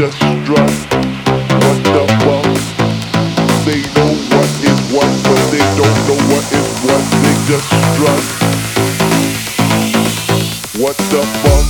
Just strut. What the fuck? They know what is what, but they don't know what is what. They just strut. What the fuck?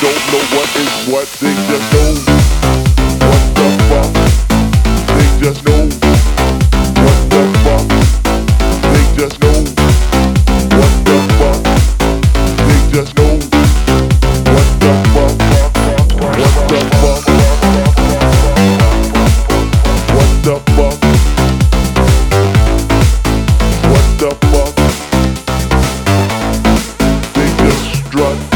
don't know what is what, they just know what the fuck. They just know what the fuck. They just know what the fuck. They just know what the fuck. What the fuck? What the fuck? They just strut.